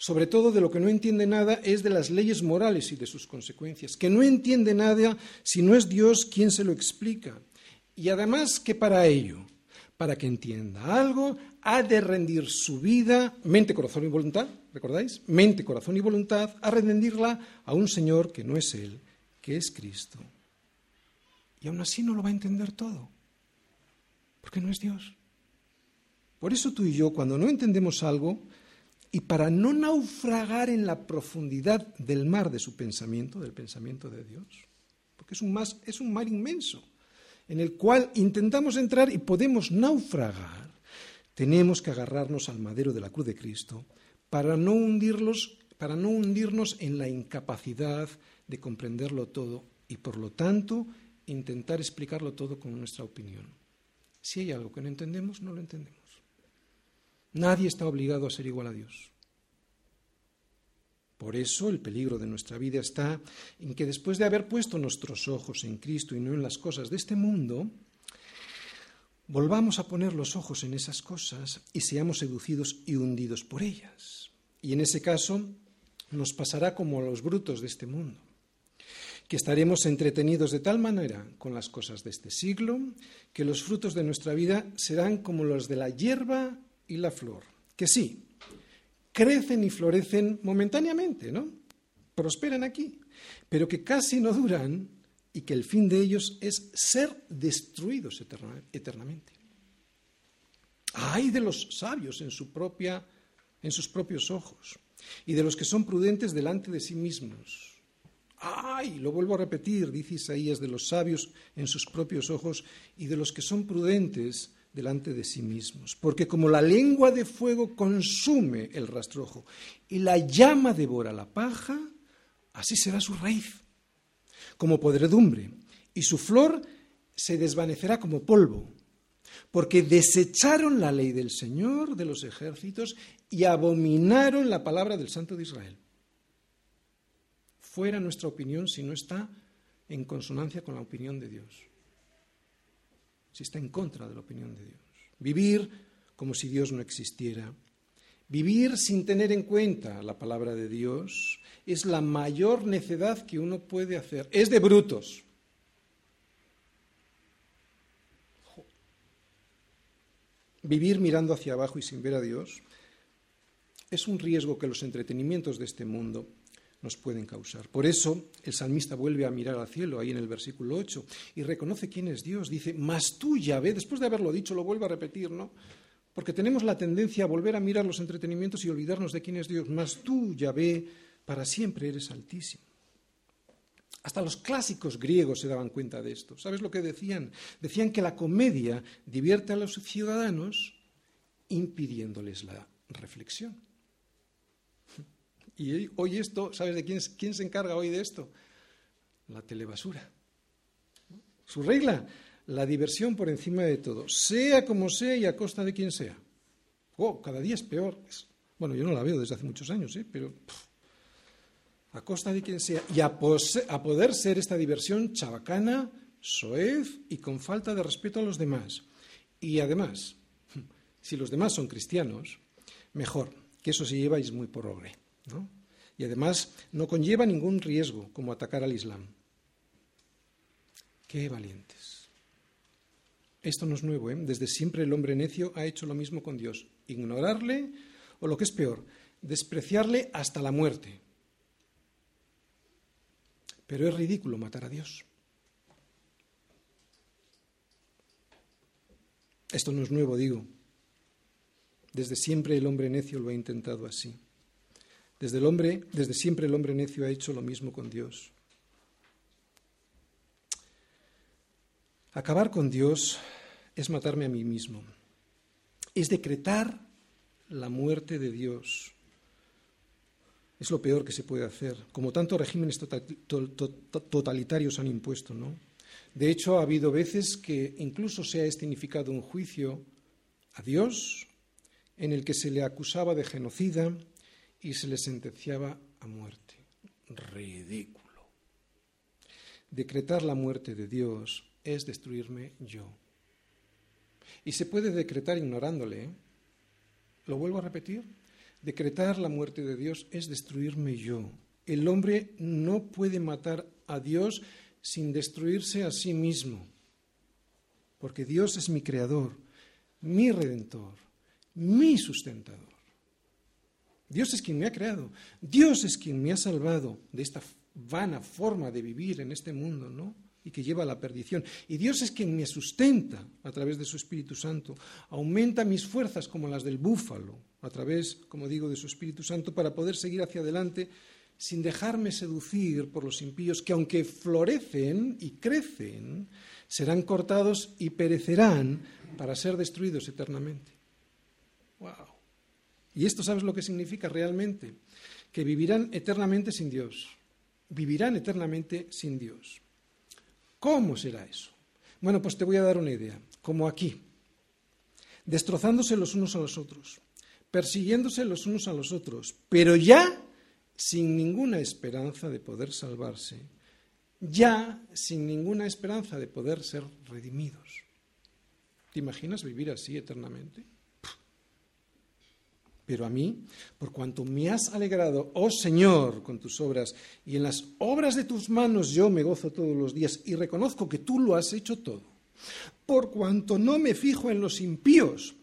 sobre todo de lo que no entiende nada es de las leyes morales y de sus consecuencias, que no entiende nada si no es Dios quien se lo explica. Y además que para ello, para que entienda algo, ha de rendir su vida, mente, corazón y voluntad, ¿recordáis? Mente, corazón y voluntad, a rendirla a un Señor que no es Él, que es Cristo. Y aún así no lo va a entender todo, porque no es Dios. Por eso tú y yo, cuando no entendemos algo, y para no naufragar en la profundidad del mar de su pensamiento, del pensamiento de Dios, porque es un, es un mar inmenso, en el cual intentamos entrar y podemos naufragar, tenemos que agarrarnos al madero de la cruz de Cristo para no, para no hundirnos en la incapacidad de comprenderlo todo y, por lo tanto, intentar explicarlo todo con nuestra opinión. Si hay algo que no entendemos, no lo entendemos. Nadie está obligado a ser igual a Dios. Por eso el peligro de nuestra vida está en que después de haber puesto nuestros ojos en Cristo y no en las cosas de este mundo, volvamos a poner los ojos en esas cosas y seamos seducidos y hundidos por ellas. Y en ese caso nos pasará como a los brutos de este mundo, que estaremos entretenidos de tal manera con las cosas de este siglo que los frutos de nuestra vida serán como los de la hierba y la flor, que sí, crecen y florecen momentáneamente, ¿no? Prosperan aquí, pero que casi no duran y que el fin de ellos es ser destruidos eternamente. Hay de los sabios en, su propia, en sus propios ojos y de los que son prudentes delante de sí mismos. Ay, lo vuelvo a repetir, dice Isaías, de los sabios en sus propios ojos y de los que son prudentes delante de sí mismos. Porque como la lengua de fuego consume el rastrojo y la llama devora la paja, así será su raíz, como podredumbre, y su flor se desvanecerá como polvo porque desecharon la ley del Señor de los ejércitos y abominaron la palabra del Santo de Israel. Fuera nuestra opinión si no está en consonancia con la opinión de Dios, si está en contra de la opinión de Dios. Vivir como si Dios no existiera, vivir sin tener en cuenta la palabra de Dios, es la mayor necedad que uno puede hacer. Es de brutos. Vivir mirando hacia abajo y sin ver a Dios es un riesgo que los entretenimientos de este mundo nos pueden causar. Por eso el salmista vuelve a mirar al cielo ahí en el versículo 8 y reconoce quién es Dios. Dice, mas tú, ve después de haberlo dicho, lo vuelve a repetir, ¿no? Porque tenemos la tendencia a volver a mirar los entretenimientos y olvidarnos de quién es Dios. Mas tú, ve para siempre eres altísimo. Hasta los clásicos griegos se daban cuenta de esto. ¿Sabes lo que decían? Decían que la comedia divierte a los ciudadanos impidiéndoles la reflexión. Y hoy esto, ¿sabes de quién, quién se encarga hoy de esto? La telebasura. Su regla, la diversión por encima de todo, sea como sea y a costa de quien sea. Oh, cada día es peor. Bueno, yo no la veo desde hace muchos años, ¿eh? pero a costa de quien sea, y a, poder ser esta diversión chabacana, soez y con falta de respeto a los demás. Y además, si los demás son cristianos, mejor, que eso se lleváis muy por obra. Y además no conlleva ningún riesgo como atacar al Islam. Qué valientes. Esto no es nuevo, ¿eh? Desde siempre el hombre necio ha hecho lo mismo con Dios. Ignorarle, o lo que es peor, despreciarle hasta la muerte. Pero es ridículo matar a Dios. Esto no es nuevo, digo. Desde siempre el hombre necio lo ha intentado así. Desde, el hombre, desde siempre el hombre necio ha hecho lo mismo con Dios. Acabar con Dios es matarme a mí mismo. Es decretar la muerte de Dios es lo peor que se puede hacer, como tantos regímenes totalitarios han impuesto, ¿no? De hecho, ha habido veces que incluso se ha escenificado un juicio a Dios en el que se le acusaba de genocida y se le sentenciaba a muerte. Ridículo. Decretar la muerte de Dios es destruirme yo. Y se puede decretar ignorándole. ¿eh? ¿Lo vuelvo a repetir? Decretar la muerte de Dios es destruirme yo. El hombre no puede matar a Dios sin destruirse a sí mismo, porque Dios es mi creador, mi redentor, mi sustentador. Dios es quien me ha creado, Dios es quien me ha salvado de esta vana forma de vivir en este mundo, ¿no? y que lleva a la perdición. Y Dios es quien me sustenta a través de su Espíritu Santo, aumenta mis fuerzas como las del búfalo, a través, como digo, de su Espíritu Santo, para poder seguir hacia adelante sin dejarme seducir por los impíos que aunque florecen y crecen, serán cortados y perecerán para ser destruidos eternamente. ¡Wow! ¿Y esto sabes lo que significa realmente? Que vivirán eternamente sin Dios. Vivirán eternamente sin Dios. ¿Cómo será eso? Bueno, pues te voy a dar una idea, como aquí, destrozándose los unos a los otros, persiguiéndose los unos a los otros, pero ya sin ninguna esperanza de poder salvarse, ya sin ninguna esperanza de poder ser redimidos. ¿Te imaginas vivir así eternamente? Pero a mí, por cuanto me has alegrado, oh Señor, con tus obras, y en las obras de tus manos yo me gozo todos los días, y reconozco que tú lo has hecho todo, por cuanto no me fijo en los impíos,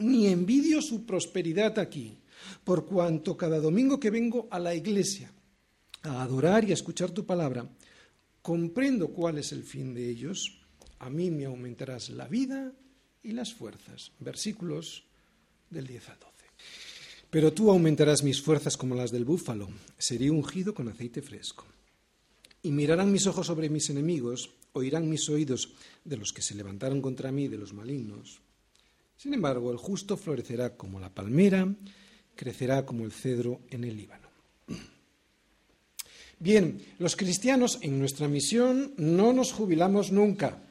ni envidio su prosperidad aquí, por cuanto cada domingo que vengo a la iglesia a adorar y a escuchar tu palabra, comprendo cuál es el fin de ellos, a mí me aumentarás la vida y las fuerzas. Versículos del 10 al 12. Pero tú aumentarás mis fuerzas como las del búfalo, seré ungido con aceite fresco. Y mirarán mis ojos sobre mis enemigos, oirán mis oídos de los que se levantaron contra mí, de los malignos. Sin embargo, el justo florecerá como la palmera, crecerá como el cedro en el Líbano. Bien, los cristianos en nuestra misión no nos jubilamos nunca,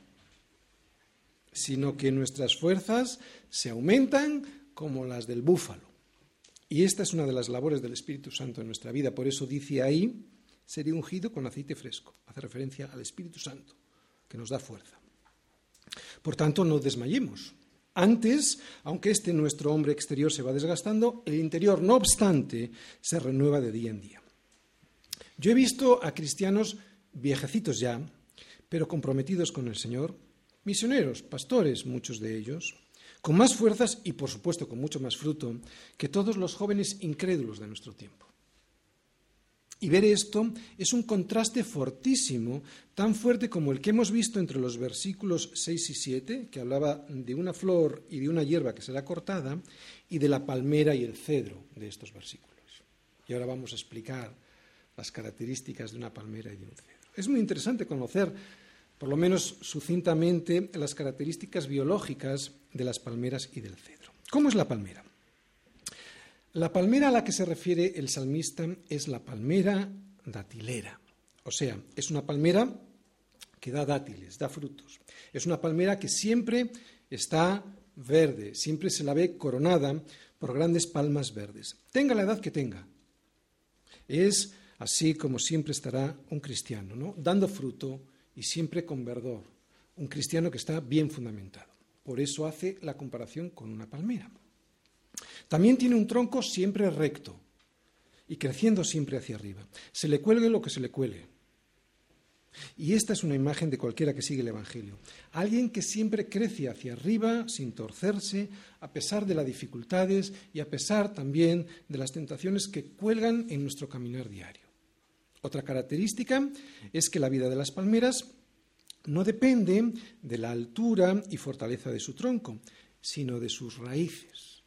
sino que nuestras fuerzas se aumentan como las del búfalo. Y esta es una de las labores del Espíritu Santo en nuestra vida. Por eso dice ahí, sería ungido con aceite fresco. Hace referencia al Espíritu Santo, que nos da fuerza. Por tanto, no desmayemos. Antes, aunque este nuestro hombre exterior se va desgastando, el interior, no obstante, se renueva de día en día. Yo he visto a cristianos viejecitos ya, pero comprometidos con el Señor, misioneros, pastores, muchos de ellos, con más fuerzas y, por supuesto, con mucho más fruto que todos los jóvenes incrédulos de nuestro tiempo. Y ver esto es un contraste fortísimo, tan fuerte como el que hemos visto entre los versículos 6 y 7, que hablaba de una flor y de una hierba que será cortada, y de la palmera y el cedro de estos versículos. Y ahora vamos a explicar las características de una palmera y de un cedro. Es muy interesante conocer, por lo menos sucintamente, las características biológicas de las palmeras y del cedro. ¿Cómo es la palmera? La palmera a la que se refiere el salmista es la palmera datilera. O sea, es una palmera que da dátiles, da frutos. Es una palmera que siempre está verde, siempre se la ve coronada por grandes palmas verdes. Tenga la edad que tenga. Es así como siempre estará un cristiano, ¿no? dando fruto y siempre con verdor. Un cristiano que está bien fundamentado. Por eso hace la comparación con una palmera. También tiene un tronco siempre recto y creciendo siempre hacia arriba. Se le cuelgue lo que se le cuele. Y esta es una imagen de cualquiera que sigue el Evangelio. Alguien que siempre crece hacia arriba sin torcerse, a pesar de las dificultades y a pesar también de las tentaciones que cuelgan en nuestro caminar diario. Otra característica es que la vida de las palmeras no depende de la altura y fortaleza de su tronco, sino de sus raíces.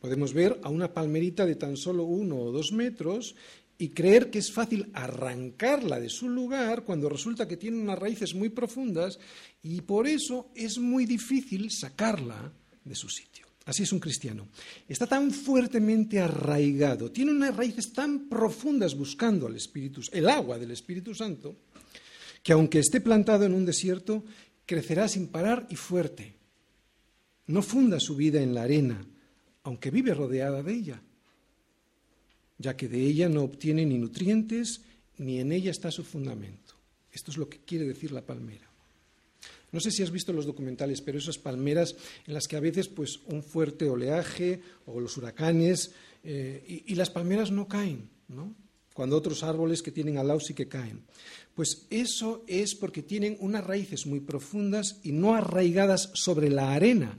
Podemos ver a una palmerita de tan solo uno o dos metros y creer que es fácil arrancarla de su lugar cuando resulta que tiene unas raíces muy profundas y por eso es muy difícil sacarla de su sitio. Así es un cristiano. Está tan fuertemente arraigado, tiene unas raíces tan profundas buscando al Espíritu, el agua del Espíritu Santo, que aunque esté plantado en un desierto, crecerá sin parar y fuerte. No funda su vida en la arena, aunque vive rodeada de ella, ya que de ella no obtiene ni nutrientes, ni en ella está su fundamento. Esto es lo que quiere decir la palmera. No sé si has visto los documentales, pero esas palmeras en las que a veces pues, un fuerte oleaje o los huracanes eh, y, las palmeras no caen, ¿no? cuando otros árboles que tienen al lado sí que caen. Pues eso es porque tienen unas raíces muy profundas y no arraigadas sobre la arena,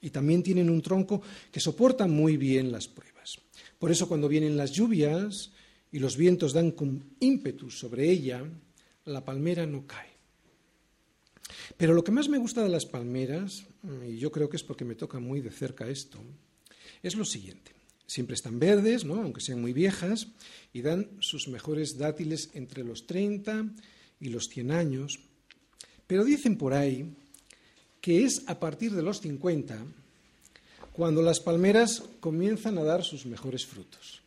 y también tienen un tronco que soporta muy bien las pruebas. Por eso cuando vienen las lluvias y los vientos dan con ímpetu sobre ella, la palmera no cae. Pero lo que más me gusta de las palmeras, y yo creo que es porque me toca muy de cerca esto, es lo siguiente. Siempre están verdes, ¿no? aunque sean muy viejas, y dan sus mejores dátiles entre los 30 y los 100 años. Pero dicen por ahí que es a partir de los 50 cuando las palmeras comienzan a dar sus mejores frutos.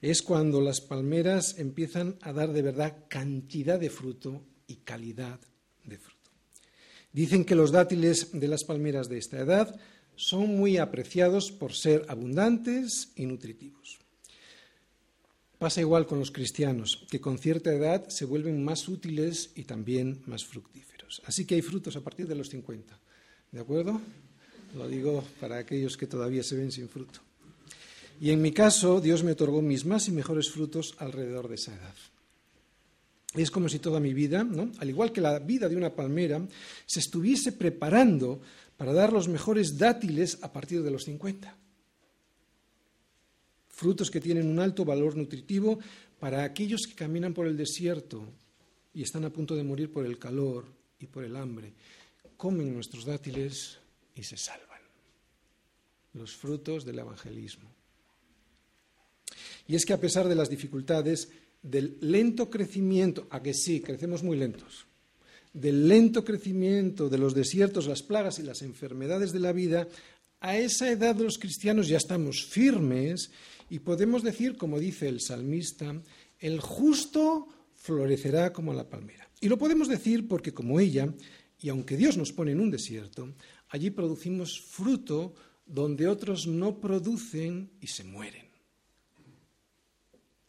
Es cuando las palmeras empiezan a dar de verdad cantidad de fruto y calidad de fruto. Dicen que los dátiles de las palmeras de esta edad son muy apreciados por ser abundantes y nutritivos. Pasa igual con los cristianos, que con cierta edad se vuelven más útiles y también más fructíferos. Así que hay frutos a partir de los 50. ¿De acuerdo? Lo digo para aquellos que todavía se ven sin fruto. Y en mi caso, Dios me otorgó mis más y mejores frutos alrededor de esa edad. Es como si toda mi vida, al igual que la vida de una palmera, se estuviese preparando para dar los mejores dátiles a partir de los 50. frutos que tienen un alto valor nutritivo para aquellos que caminan por el desierto y están a punto de morir por el calor y por el hambre. Comen nuestros dátiles y se salvan. Los frutos del evangelismo. Y es que a pesar de las dificultades, del lento crecimiento, a que sí, crecemos muy lentos, del lento crecimiento de los desiertos, las plagas y las enfermedades de la vida, a esa edad los cristianos ya estamos firmes y podemos decir, como dice el salmista, el justo florecerá como la palmera. Y lo podemos decir porque como ella, y aunque Dios nos pone en un desierto, allí producimos fruto donde otros no producen y se mueren.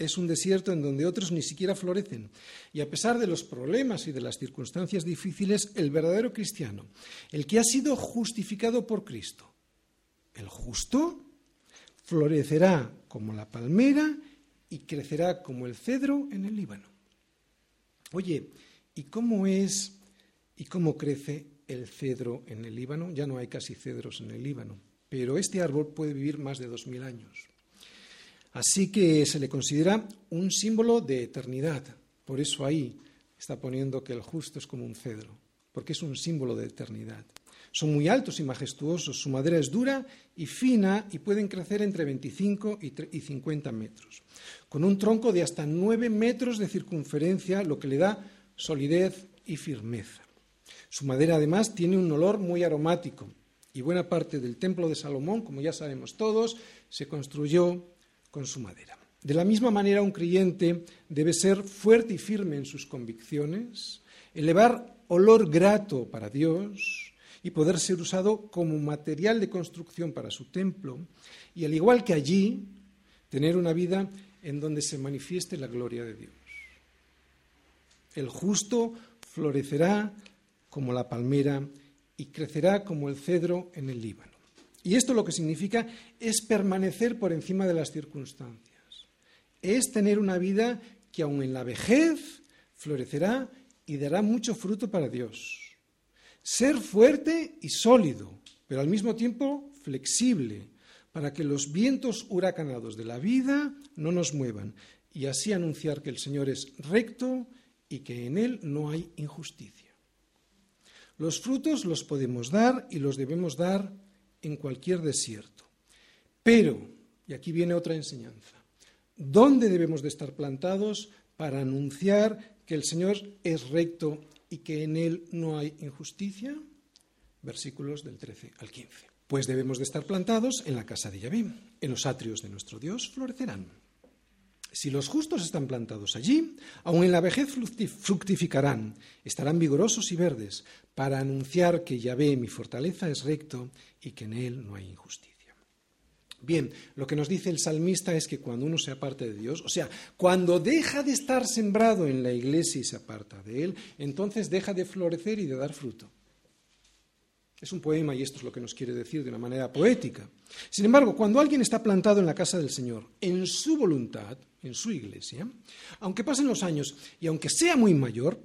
Es un desierto en donde otros ni siquiera florecen. Y a pesar de los problemas y de las circunstancias difíciles, el verdadero cristiano, el que ha sido justificado por Cristo, el justo, florecerá como la palmera y crecerá como el cedro en el Líbano. Oye, ¿y cómo es y cómo crece el cedro en el Líbano? Ya no hay casi cedros en el Líbano, pero este árbol puede vivir más de dos mil años. Así que se le considera un símbolo de eternidad. Por eso ahí está poniendo que el justo es como un cedro, porque es un símbolo de eternidad. Son muy altos y majestuosos, su madera es dura y fina y pueden crecer entre 25 y 50 metros, con un tronco de hasta 9 metros de circunferencia, lo que le da solidez y firmeza. Su madera además tiene un olor muy aromático y buena parte del templo de Salomón, como ya sabemos todos, se construyó con su madera. De la misma manera, un creyente debe ser fuerte y firme en sus convicciones, elevar olor grato para Dios y poder ser usado como material de construcción para su templo, y al igual que allí, tener una vida en donde se manifieste la gloria de Dios. El justo florecerá como la palmera y crecerá como el cedro en el Líbano. Y esto lo que significa es permanecer por encima de las circunstancias. Es tener una vida que aun en la vejez florecerá y dará mucho fruto para Dios. Ser fuerte y sólido, pero al mismo tiempo flexible, para que los vientos huracanados de la vida no nos muevan y así anunciar que el Señor es recto y que en Él no hay injusticia. Los frutos los podemos dar y los debemos dar en cualquier desierto. Pero, y aquí viene otra enseñanza, ¿dónde debemos de estar plantados para anunciar que el Señor es recto y que en Él no hay injusticia? Versículos del 13 al 15. Pues debemos de estar plantados en la casa de Yahvé, en los atrios de nuestro Dios florecerán. Si los justos están plantados allí, aun en la vejez fructificarán, estarán vigorosos y verdes, para anunciar que Yahvé, mi fortaleza, es recto y que en él no hay injusticia. Bien, lo que nos dice el salmista es que cuando uno se aparta de Dios, o sea, cuando deja de estar sembrado en la iglesia y se aparta de Él, entonces deja de florecer y de dar fruto. Es un poema y esto es lo que nos quiere decir de una manera poética. Sin embargo, cuando alguien está plantado en la casa del Señor, en su voluntad, en su iglesia, aunque pasen los años y aunque sea muy mayor,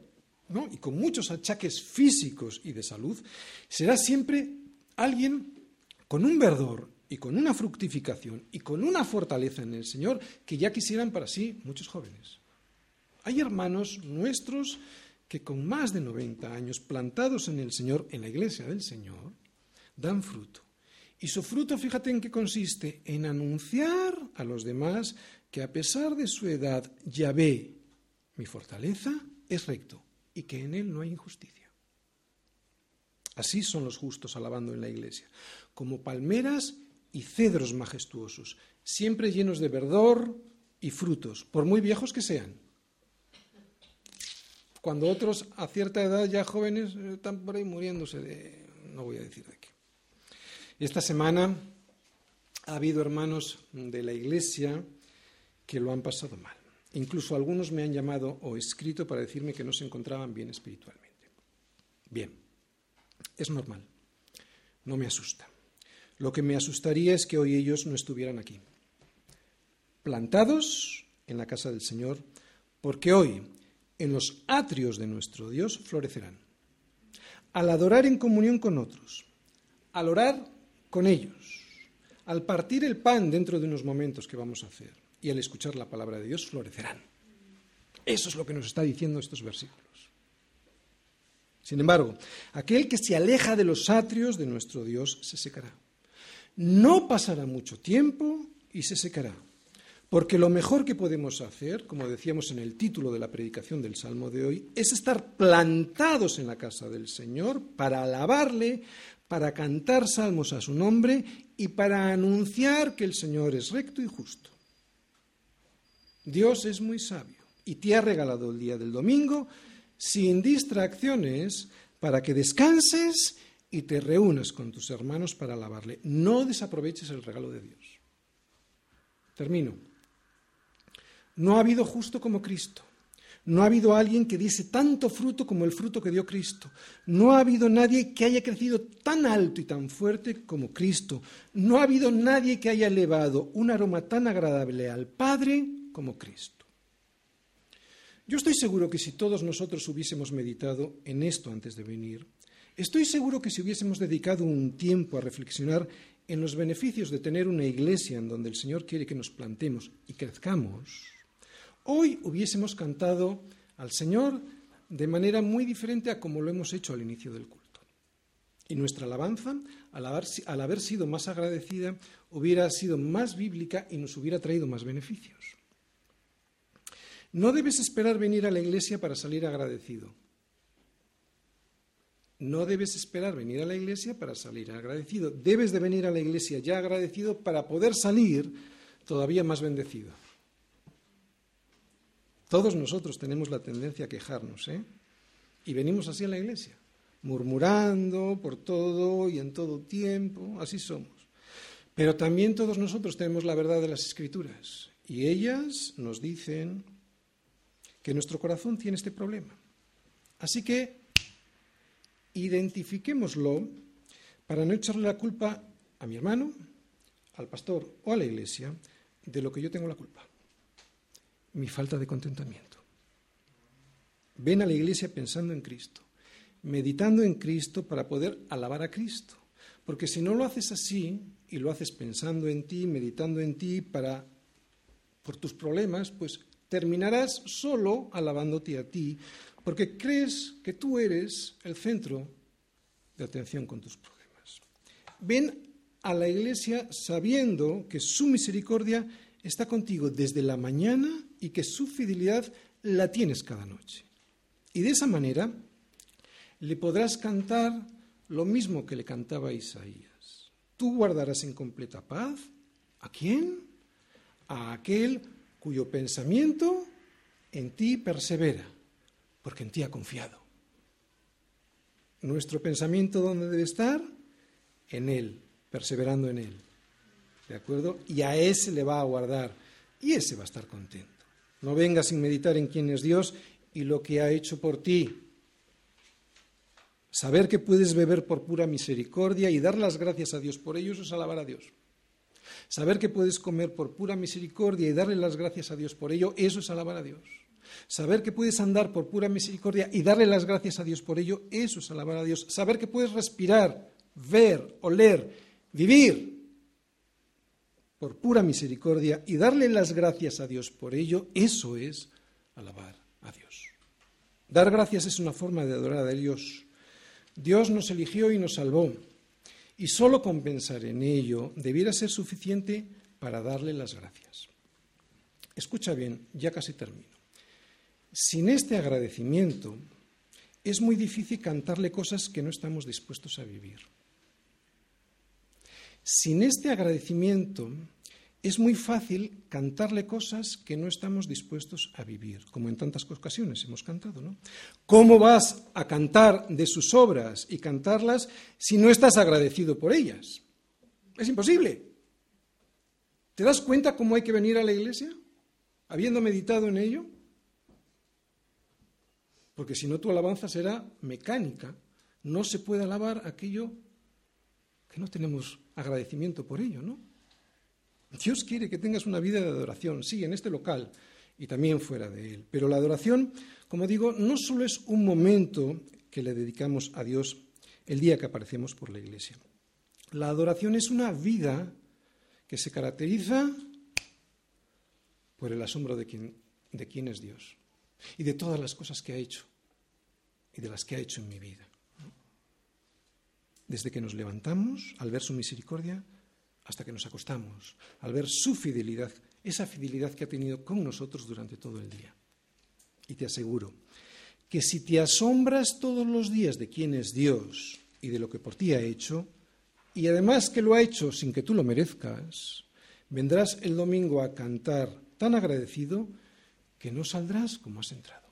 y con muchos achaques físicos y de salud, será siempre alguien con un verdor y con una fructificación y con una fortaleza en el Señor que ya quisieran para sí muchos jóvenes. Hay hermanos nuestros que con más de 90 años plantados en el Señor, en la iglesia del Señor, dan fruto. Y su fruto, fíjate en qué consiste, en anunciar a los demás que a pesar de su edad, Yahvé, mi fortaleza, es recto y que en él no hay injusticia. Así son los justos alabando en la iglesia, como palmeras y cedros majestuosos, siempre llenos de verdor y frutos, por muy viejos que sean cuando otros a cierta edad ya jóvenes eh, están por ahí muriéndose de, no voy a decir de qué. Esta semana ha habido hermanos de la iglesia que lo han pasado mal. Incluso algunos me han llamado o escrito para decirme que no se encontraban bien espiritualmente. Bien, es normal, no me asusta. Lo que me asustaría es que hoy ellos no estuvieran aquí, plantados en la casa del Señor, porque hoy en los atrios de nuestro Dios florecerán. Al adorar en comunión con otros, al orar con ellos, al partir el pan dentro de unos momentos que vamos a hacer y al escuchar la palabra de Dios florecerán. Eso es lo que nos está diciendo estos versículos. Sin embargo, aquel que se aleja de los atrios de nuestro Dios se secará. No pasará mucho tiempo y se secará. Porque lo mejor que podemos hacer, como decíamos en el título de la predicación del Salmo de hoy, es estar plantados en la casa del Señor para alabarle, para cantar salmos a su nombre y para anunciar que el Señor es recto y justo. Dios es muy sabio y te ha regalado el día del domingo sin distracciones para que descanses y te reúnas con tus hermanos para alabarle. No desaproveches el regalo de Dios. Termino. No ha habido justo como Cristo. No ha habido alguien que diese tanto fruto como el fruto que dio Cristo. No ha habido nadie que haya crecido tan alto y tan fuerte como Cristo. No ha habido nadie que haya elevado un aroma tan agradable al Padre como Cristo. Yo estoy seguro que si todos nosotros hubiésemos meditado en esto antes de venir, estoy seguro que si hubiésemos dedicado un tiempo a reflexionar en los beneficios de tener una iglesia en donde el Señor quiere que nos plantemos y crezcamos, hoy hubiésemos cantado al Señor de manera muy diferente a como lo hemos hecho al inicio del culto. Y nuestra alabanza, al haber, al haber sido más agradecida, hubiera sido más bíblica y nos hubiera traído más beneficios. No debes esperar venir a la iglesia para salir agradecido. No debes esperar venir a la iglesia para salir agradecido. Debes de venir a la iglesia ya agradecido para poder salir todavía más bendecido. Todos nosotros tenemos la tendencia a quejarnos, ¿eh? Y venimos así a la iglesia, murmurando por todo y en todo tiempo, así somos. Pero también todos nosotros tenemos la verdad de las escrituras y ellas nos dicen que nuestro corazón tiene este problema. Así que identifiquémoslo para no echarle la culpa a mi hermano, al pastor o a la iglesia de lo que yo tengo la culpa mi falta de contentamiento. Ven a la iglesia pensando en Cristo, meditando en Cristo para poder alabar a Cristo. Porque si no lo haces así y lo haces pensando en ti, meditando en ti para por tus problemas, pues terminarás solo alabándote a ti, porque crees que tú eres el centro de atención con tus problemas. Ven a la iglesia sabiendo que su misericordia está contigo desde la mañana y que su fidelidad la tienes cada noche. Y de esa manera le podrás cantar lo mismo que le cantaba Isaías. Tú guardarás en completa paz. ¿A quién? A aquel cuyo pensamiento en ti persevera, porque en ti ha confiado. Nuestro pensamiento, ¿dónde debe estar? En Él, perseverando en Él. ¿De acuerdo? Y a ese le va a guardar y ese va a estar contento. No vengas sin meditar en quién es Dios y lo que ha hecho por ti. Saber que puedes beber por pura misericordia y dar las gracias a Dios por ello, eso es alabar a Dios. Saber que puedes comer por pura misericordia y darle las gracias a Dios por ello, eso es alabar a Dios. Saber que puedes andar por pura misericordia y darle las gracias a Dios por ello, eso es alabar a Dios. Saber que puedes respirar, ver, oler, vivir por pura misericordia y darle las gracias a Dios por ello, eso es alabar a Dios. Dar gracias es una forma de adorar a Dios. Dios nos eligió y nos salvó, y solo compensar en ello debiera ser suficiente para darle las gracias. Escucha bien, ya casi termino. Sin este agradecimiento es muy difícil cantarle cosas que no estamos dispuestos a vivir. Sin este agradecimiento es muy fácil cantarle cosas que no estamos dispuestos a vivir, como en tantas ocasiones hemos cantado, ¿no? ¿Cómo vas a cantar de sus obras y cantarlas si no estás agradecido por ellas? Es imposible. ¿Te das cuenta cómo hay que venir a la iglesia? Habiendo meditado en ello. Porque si no tu alabanza será mecánica. No se puede alabar aquello que no tenemos agradecimiento por ello, ¿no? Dios quiere que tengas una vida de adoración, sí, en este local y también fuera de él. Pero la adoración, como digo, no solo es un momento que le dedicamos a Dios el día que aparecemos por la iglesia. La adoración es una vida que se caracteriza por el asombro de quién, de quién es Dios y de todas las cosas que ha hecho y de las que ha hecho en mi vida. Desde que nos levantamos al ver su misericordia hasta que nos acostamos, al ver su fidelidad, esa fidelidad que ha tenido con nosotros durante todo el día. Y te aseguro que si te asombras todos los días de quién es Dios y de lo que por ti ha hecho, y además que lo ha hecho sin que tú lo merezcas, vendrás el domingo a cantar tan agradecido que no saldrás como has entrado.